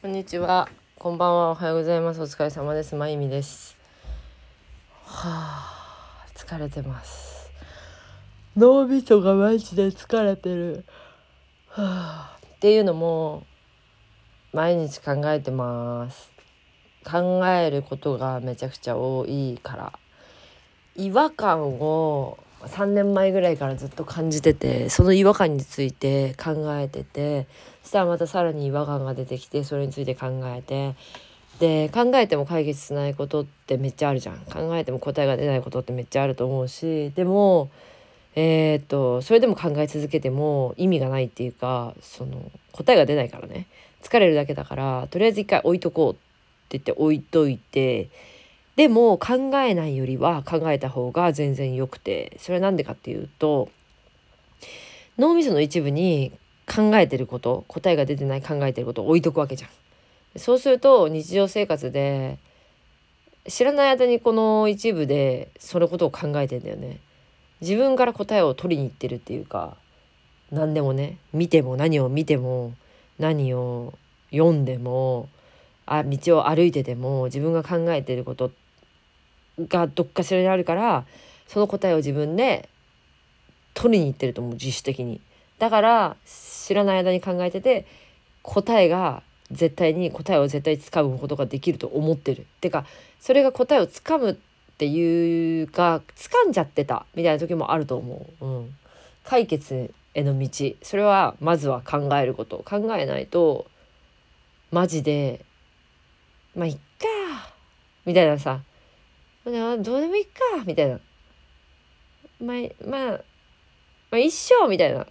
こんにちは。こんばんは。おはようございます。お疲れ様です。まゆみです。はあ、疲れてます。脳みそがマジで疲れてる。はあ、っていうのも毎日考えてます。考えることがめちゃくちゃ多いから違和感を3年前ぐらいからずっと感じててその違和感について考えててしたらまたさらに違和感が出てきてそれについて考えて。で考えても解決しないことってめっちゃあるじゃん。考えても答えが出ないことってめっちゃあると思うし。でもえーっとそれでも考え続けても意味がないっていうかその答えが出ないからね。疲れるだけだからとりあえず一回置いとこうって言って置いといてでも考えないよりは考えた方が全然良くて。それは何でかっていうと脳みその一部に考えてること答えが出てない考えてることを置いとくわけじゃん。そうすると日常生活で知らない間にこの一部でそのことを考えてんだよね。自分から答えを取りに行ってるっていうか何でもね見ても何を見ても何を読んでもあ道を歩いてても自分が考えてることがどっかしらにあるからその答えを自分で取りに行ってると思う自主的に。だから知らない間に考えてて答えが絶対に答えを絶対つかむことができると思ってる。てかそれが答えをつかむっていうか掴んじゃってたみたいな時もあると思う。うん、解決への道。それはまずは考えること。考えないとマジでまあいっかみたいなさ。どうでもいいかみたいな。まあまあ、まあ、一生みたいな。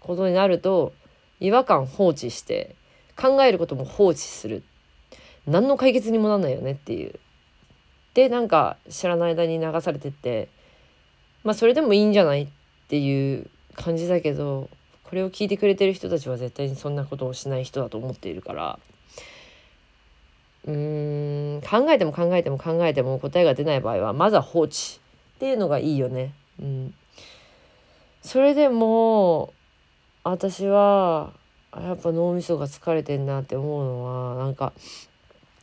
ことになると違和感放置して考えることも放置する何の解決にもなんないよねっていう。でなんか知らない間に流されてってまあそれでもいいんじゃないっていう感じだけどこれを聞いてくれてる人たちは絶対にそんなことをしない人だと思っているからうーん考えても考えても考えても答えが出ない場合はまずは放置っていうのがいいよね。うん、それでも私はやっぱ脳みそが疲れてんなって思うのはなんか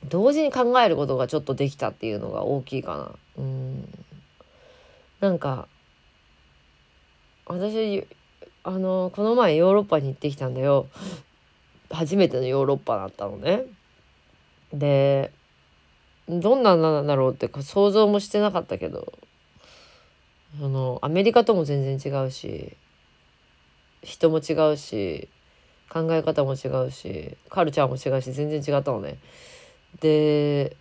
同時に考えることがちょっとできたっていうのが大きいかな。うんなんか私あのこの前ヨーロッパに行ってきたんだよ。初めてのヨーロッパだったのね。でどんなんなんだろうって想像もしてなかったけどそのアメリカとも全然違うし人も違うし考え方も違うしカルチャーも違うし全然違ったのね。で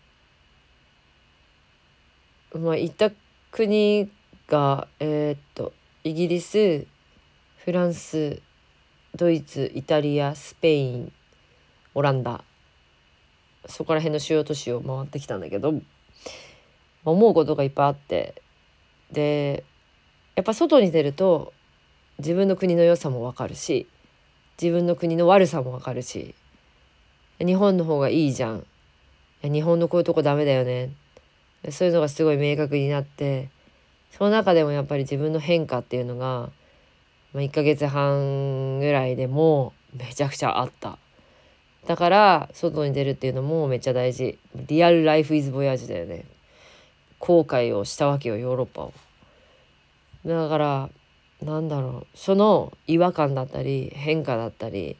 まあ行った国がえー、っとイギリスフランスドイツイタリアスペインオランダそこら辺の主要都市を回ってきたんだけど思うことがいっぱいあってでやっぱ外に出ると自分の国の良さも分かるし自分の国の悪さも分かるし日本の方がいいじゃん。日本のこういうとこダメだよね。そういうのがすごい明確になってその中でもやっぱり自分の変化っていうのが、まあ、1ヶ月半ぐらいでもめちゃくちゃあった。だから外に出るっていうのもめっちゃ大事。リアルライフイズボヤージュだよね。後悔をしたわけよヨーロッパを。だからなんだろう。その違和感だったり変化だったり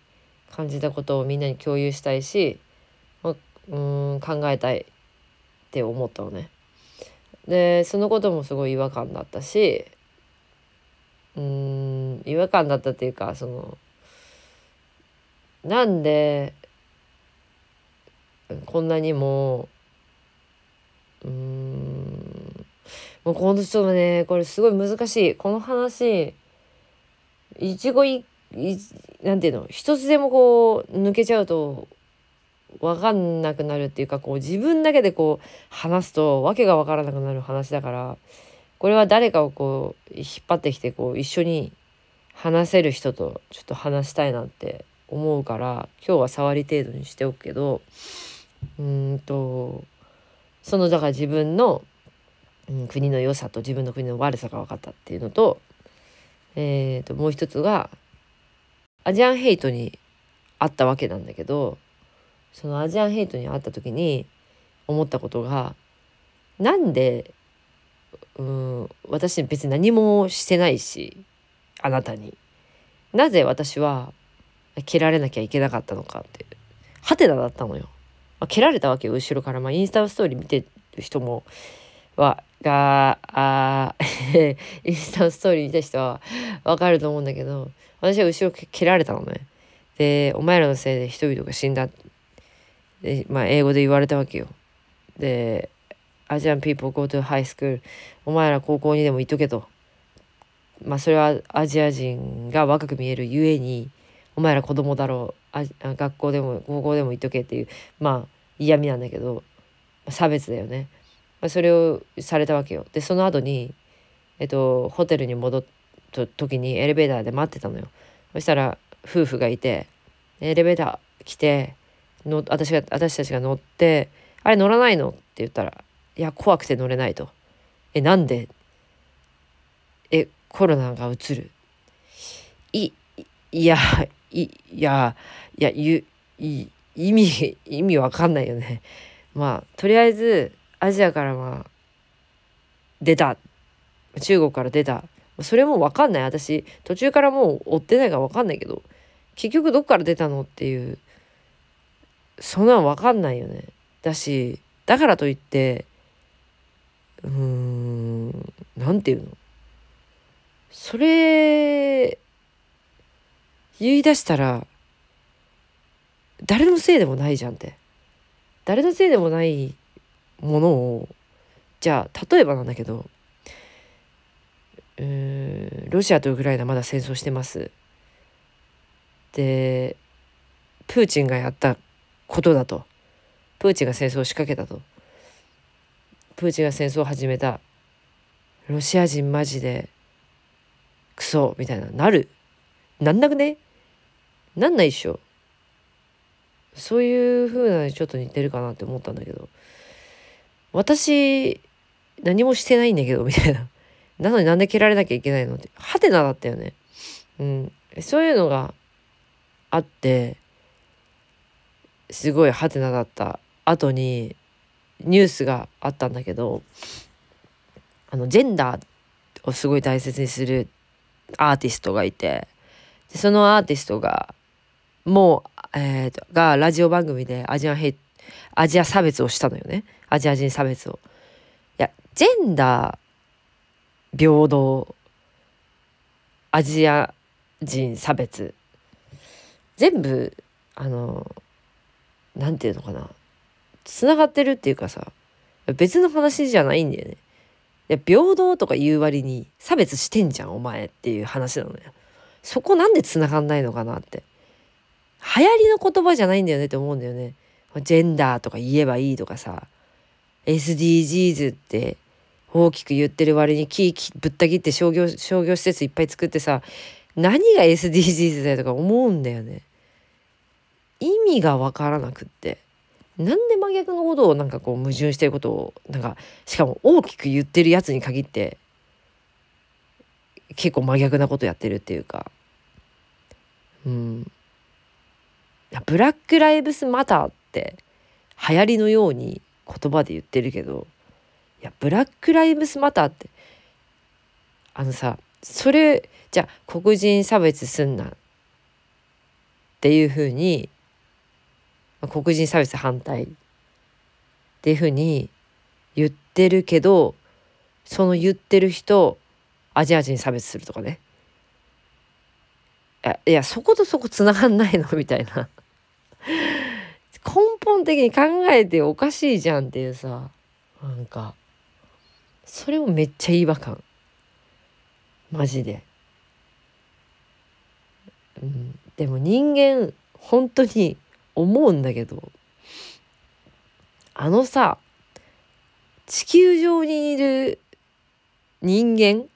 感じたことをみんなに共有したいし、ま、うん考えたいって思ったのね。でそのこともすごい違和感だったしうん違和感だったっていうかそのなんでこんなにもうんもうこのちょっとねこれすごい難しい。この話一語いいなんていうの一つでもこう抜けちゃうと分かんなくなるっていうかこう自分だけでこう話すと訳が分からなくなる話だからこれは誰かをこう引っ張ってきてこう一緒に話せる人とちょっと話したいなって思うから今日は触り程度にしておくけどうんとそのだから自分の、うん、国の良さと自分の国の悪さが分かったっていうのと,、えー、ともう一つがアジアンヘイトにあったわけなんだけどそのアジアンヘイトに会った時に思ったことがなんでうん私別に何もしてないしあなたになぜ私は蹴られなきゃいけなかったのかってハテナだったのよ。蹴られたわけよ後ろから、まあ、インスタのストーリー見てる人もはがあ インスタストーリー見た人はわかると思うんだけど私は後ろ蹴られたのね。でお前らのせいで人々が死んだで、まあ、英語で言われたわけよ。でアジアン people go to high school お前ら高校にでも行っとけと。まあそれはアジア人が若く見えるゆえにお前ら子供だろうあ学校でも高校でも行っとけっていうまあ嫌味なんだけど差別だよね。まあ、それをされたわけよ。でその後にえっとホテルに戻った時にエレベーターで待ってたのよ。そしたら夫婦がいてエレベーター来ての私が私たちが乗って「あれ乗らないの?」って言ったら「いや怖くて乗れない」と。えなんでえコロナがうつるいいやいいやいやゆい意味意味わかんないよね。まあとりあえずアジアからまあ出た。中国から出た。それもわかんない。私途中からもう追ってないからわかんないけど結局どっから出たのっていうそんなんわかんないよね。だしだからといってうーんなんていうの？それ言い出したら誰のせいでもないじゃんって。誰のせいでもないものをじゃあ例えばなんだけどうんロシアとウクライナまだ戦争してます。でプーチンがやったことだと。プーチンが戦争を仕掛けたと。プーチンが戦争を始めた。ロシア人マジでクソみたいななる。なんなくね？なんないっしょ。そういう風なのにちょっと似てるかなって思ったんだけど。私何もしてないんだけどみたいな。なのになんで蹴られなきゃいけないのって。ハテナだったよね。うん。そういうのがあってすごいハテナだった後にニュースがあったんだけどあのジェンダーをすごい大切にするアーティストがいてでそのアーティストがもう、えーと、がラジオ番組でアジアンヘアジア差別をしたのよねアジア人差別を。いやジェンダー平等アジア人差別全部あのなんていうのかなつながってるっていうかさ別の話じゃないんだよね。いや平等とか言う割に差別してんじゃんお前っていう話なのよ。そこなんで繋がんないのかなって。流行りの言葉じゃないんだよねって思うんだよね。ジェンダーとか言えばいいとかさ SDGs って大きく言ってる割に木ぶった切って商業商業施設いっぱい作ってさ何が SDGs だよとか思うんだよね。意味が分からなくって。なんで真逆のことをなんかこう矛盾してることをなんかしかも大きく言ってるやつに限って結構真逆なことやってるっていうか。うん。ブラック・ライブスマターって流行りのように言葉で言ってるけどいやブラック・ライブスマターってあのさそれじゃあ黒人差別すんなっていうふうに黒人差別反対っていうふうに言ってるけどその言ってる人アジア人差別するとかね。いやそことそこつながんないのみたいな。本的に考えておかしいじゃんっていうさなんかそれもめっちゃ違和感。マジで、うん、でも人間本当に思うんだけどあのさ地球上にいる人間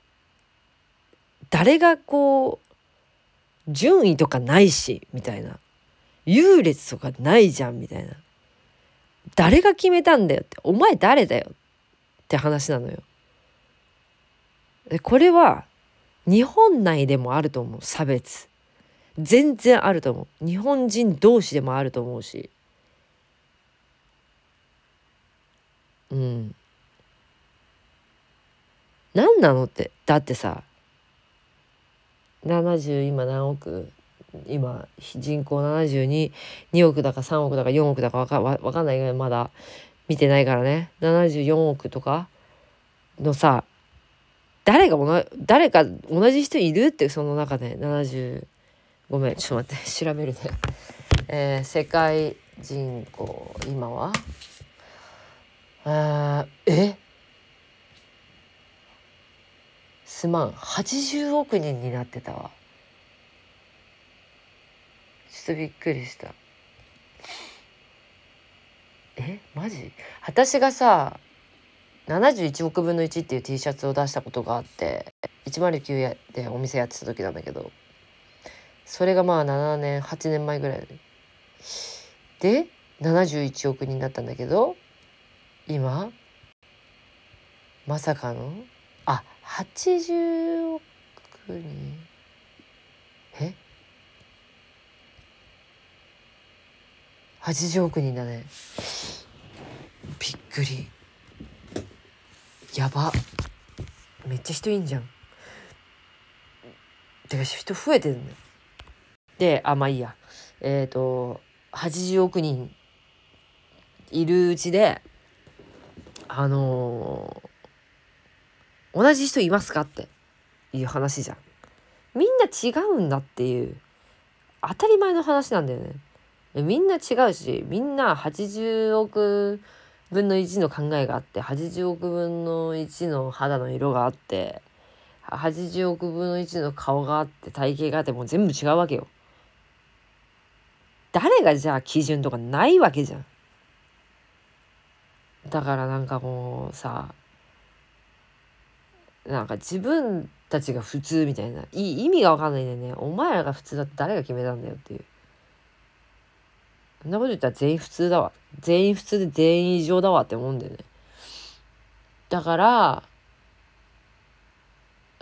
誰がこう順位とかないしみたいな。優劣とかないじゃんみたいな。誰が決めたんだよって。お前誰だよって話なのよ。これは日本内でもあると思う。差別。全然あると思う。日本人同士でもあると思うし。うん。何なのって。だってさ70今何億？今人口72 2億だか3億だか4億だか分か分かんないぐらいまだ見てないからね。74億とかのさ誰が同誰か同じ人いるってその中で。70ごめん。ちょっと待って。調べるね、えー、世界人口今は？あえ？すまん。80億人になってたわ。ちょっとびっくりした。え？マジ？私がさ71億分の1っていう T シャツを出したことがあって109でお店やってた時なんだけどそれがまあ7年8年前ぐらい。で71億人だったんだけど今まさかのあ80億人？え？80億人だね。びっくり。やば。めっちゃ人いんじゃん。てか人増えてるね。であまあいいや。えっ、ー、と80億人いるうちであのー、同じ人いますかっていう話じゃん。みんな違うんだっていう当たり前の話なんだよね。みんな違うしみんな80億分の1の考えがあって80億分の1の肌の色があって80億分の1の顔があって体型があってもう全部違うわけよ。誰がじゃあ基準とかないわけじゃん。だからなんかもうさなんか自分たちが普通みたいな意味が分かんないんでねお前らが普通だって誰が決めたんだよっていうそんなこと言ったら全員普通だわ。全員普通で全員異常だわって思うんだよね。だから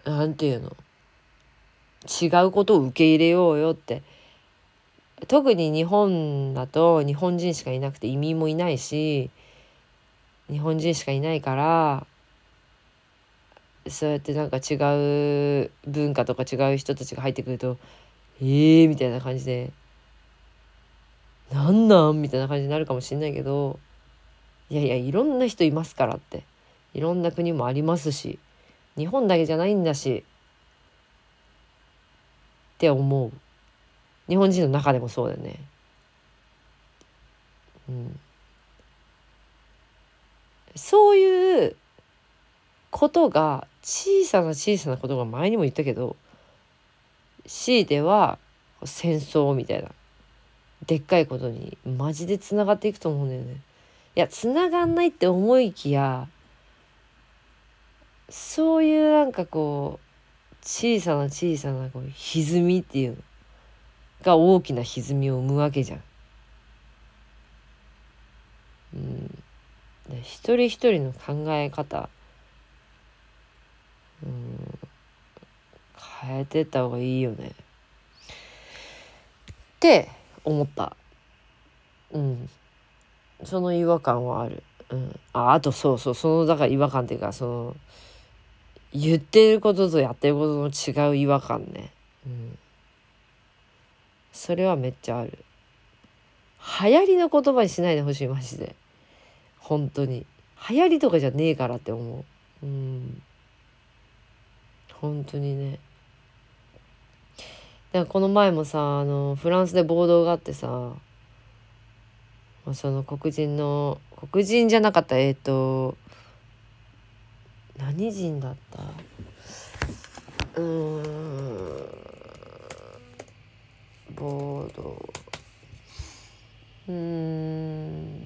なんていうの？違うことを受け入れようよって。特に日本だと日本人しかいなくて移民もいないし日本人しかいないからそうやってなんか違う文化とか違う人たちが入ってくるとえーみたいな感じでなんなん？みたいな感じになるかもしんないけどいやいやいろんな人いますからって。いろんな国もありますし日本だけじゃないんだしって思う。日本人の中でもそうだよね。うん。そういうことが小さな小さなことが前にも言ったけど強いては戦争みたいな。でっかいことにマジでつながっていくと思うんだよね。いやつながんないって思いきやそういうなんかこう小さな小さなこう歪みっていうのが大きな歪みを生むわけじゃん。うん一人一人の考え方うん変えてった方がいいよねって思った。うん。その違和感はある、うん、ああとそうそう。そのだから違和感っていうかその言ってることとやってることの違う違和感ね、うん、それはめっちゃある。流行りの言葉にしないでほしいマジで。本当に。流行りとかじゃねえからって思う。うん。本当にね。だからこの前もさあのフランスで暴動があってさその黒人の黒人じゃなかったえっ、ー、と何人だった？うん暴動。うん。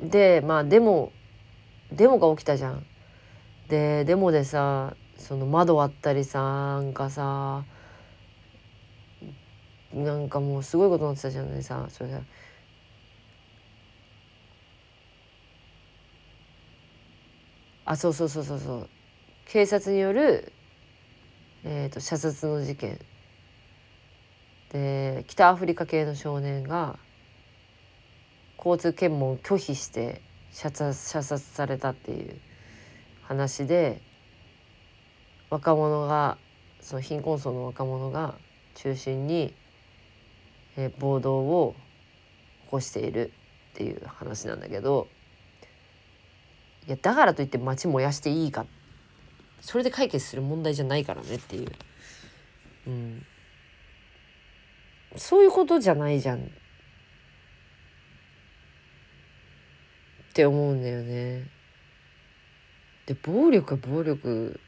でまあデモデモが起きたじゃん。でデモでさその窓割ったりさなんかさなんかもうすごいことになってたじゃないさそれさ。あそうそうそうそうそう。警察による、えーと、と射殺の事件。で北アフリカ系の少年が交通検問を拒否して射殺射殺されたっていう話で若者がその貧困層の若者が中心に、え暴動を起こしているっていう話なんだけどいやだからといって町燃やしていいかそれで解決する問題じゃないからねっていう、うん、そういうことじゃないじゃんって思うんだよね。で暴力は暴力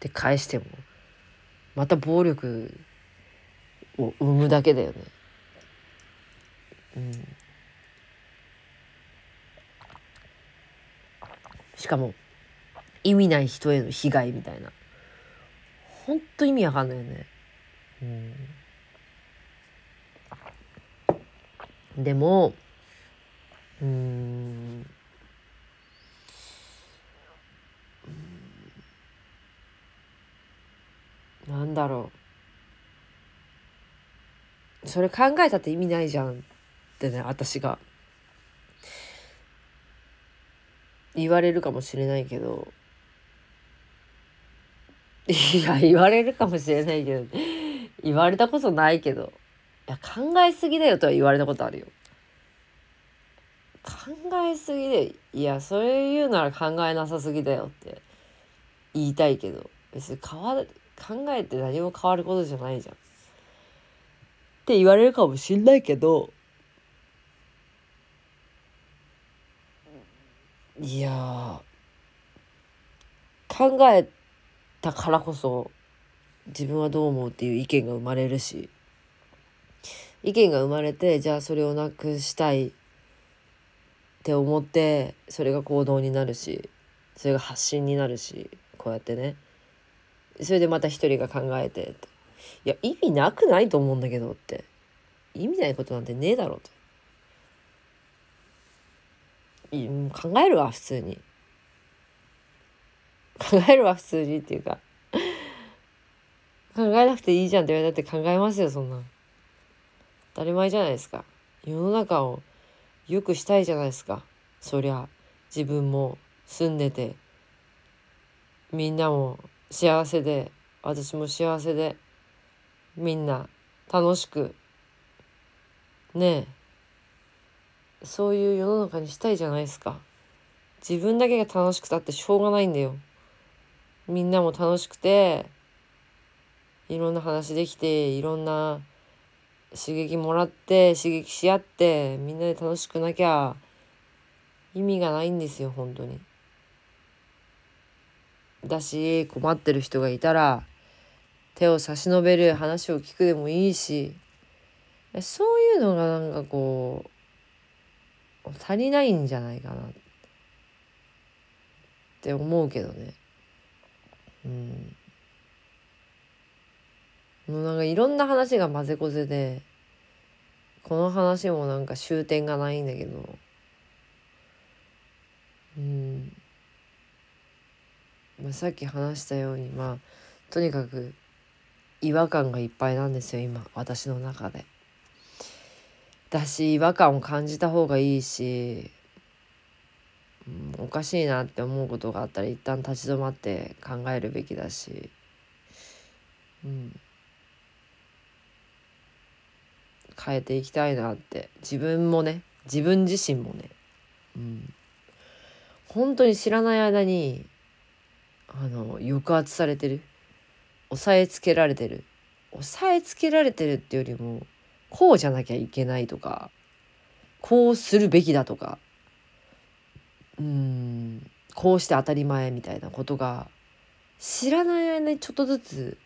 で返してもまた暴力を生むだけだよね。うん、しかも意味ない人への被害みたいな。ほんと意味わかんないよね。うん、でもうん。なんだろう。それ考えたって意味ないじゃん。ってね私が。言われるかもしれないけど。いや言われるかもしれないけど。言われたことないけど。いや考えすぎだよとは言われたことあるよ。考えすぎでいやそれ言うなら考えなさすぎだよって。言いたいけど。別に変わる考えて何も変わることじゃないじゃん。って言われるかもしんないけど。いや考えたからこそ自分はどう思うっていう意見が生まれるし意見が生まれてじゃあそれをなくしたいって思ってそれが行動になるしそれが発信になるしこうやってね。それでまた一人が考えていや意味なくないと思うんだけどって。意味ないことなんてねえだろとう考えるわ普通に。考えるわ普通にっていうか。考えなくていいじゃんって言われたって考えますよそんな。当たり前じゃないですか。世の中を良くしたいじゃないですか。そりゃ自分も住んでてみんなも幸せで私も幸せでみんな楽しくねえ。そういう世の中にしたいじゃないですか。自分だけが楽しくたってしょうがないんだよ。みんなも楽しくていろんな話できていろんな刺激もらって刺激し合ってみんなで楽しくなきゃ意味がないんですよ本当に。だし困ってる人がいたら手を差し伸べる話を聞くでもいいし。そういうのがなんかこう足りないんじゃないかなって思うけどね。うん。もうなんかいろんな話が混ぜこぜでこの話もなんか終点がないんだけどうんまあ、さっき話したようにまあとにかく違和感がいっぱいなんですよ今私の中で。だし違和感を感じた方がいいし、うん、おかしいなって思うことがあったら一旦立ち止まって考えるべきだし、うん、変えていきたいなって。自分もね自分自身もね、うん、本当に知らない間にあの抑圧されてる。押さえつけられてる。押さえつけられてるっていうよりもこうじゃなきゃいけないとかこうするべきだとかうんこうして当たり前みたいなことが知らない間にちょっとずつ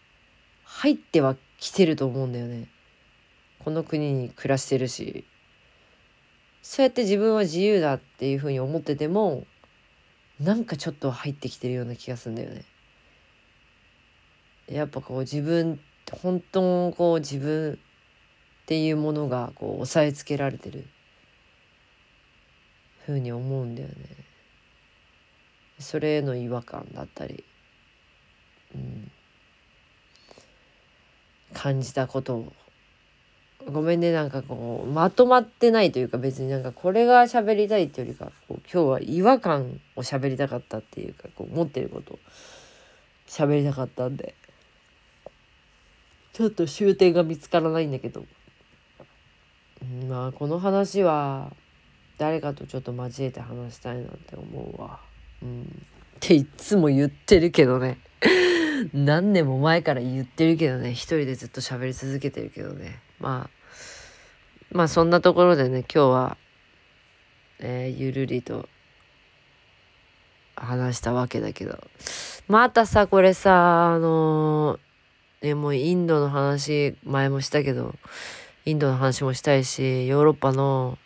入ってはきてると思うんだよね。この国に暮らしてるしそうやって自分は自由だっていうふうに思っててもなんかちょっと入ってきてるような気がするんだよね。やっぱこう自分本当こう自分っていうものがこう押さえつけられてるふうに思うんだよね。それへの違和感だったり、うん、感じたことを。ごめんねなんかこうまとまってないというか別になんかこれが喋りたいっていうよりかこう今日は違和感を喋りたかったっていうかこう持ってることを喋りたかったんで。ちょっと終点が見つからないんだけど、まあこの話は誰かとちょっと交えて話したいなって思うわ。うん、っていっつも言ってるけどね。何年も前から言ってるけどね。一人でずっと喋り続けてるけどね。まあまあそんなところでね今日は、えー、ゆるりと話したわけだけど。またさこれさあのー、ねもうインドの話前もしたけどインドの話もしたいしヨーロッパの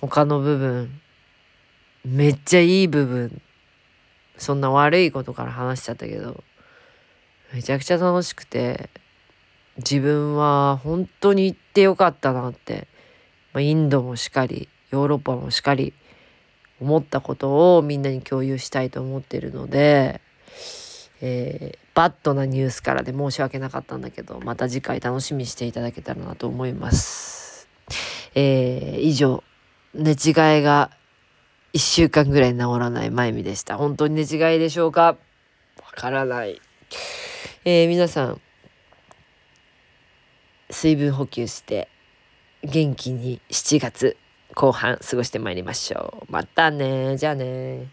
他の部分めっちゃいい部分そんな悪いことから話しちゃったけどめちゃくちゃ楽しくて自分は本当に行ってよかったなって、まあ、インドもしかりヨーロッパもしかり思ったことをみんなに共有したいと思ってるので、えー、バッドなニュースからで申し訳なかったんだけどまた次回楽しみにしていただけたらなと思います。えー、以上寝違いが1週間ぐらい治らないまゆみでした。本当に寝違いでしょうか？わからない。えー、皆さん水分補給して元気に7月後半過ごしてまいりましょう。またねじゃあね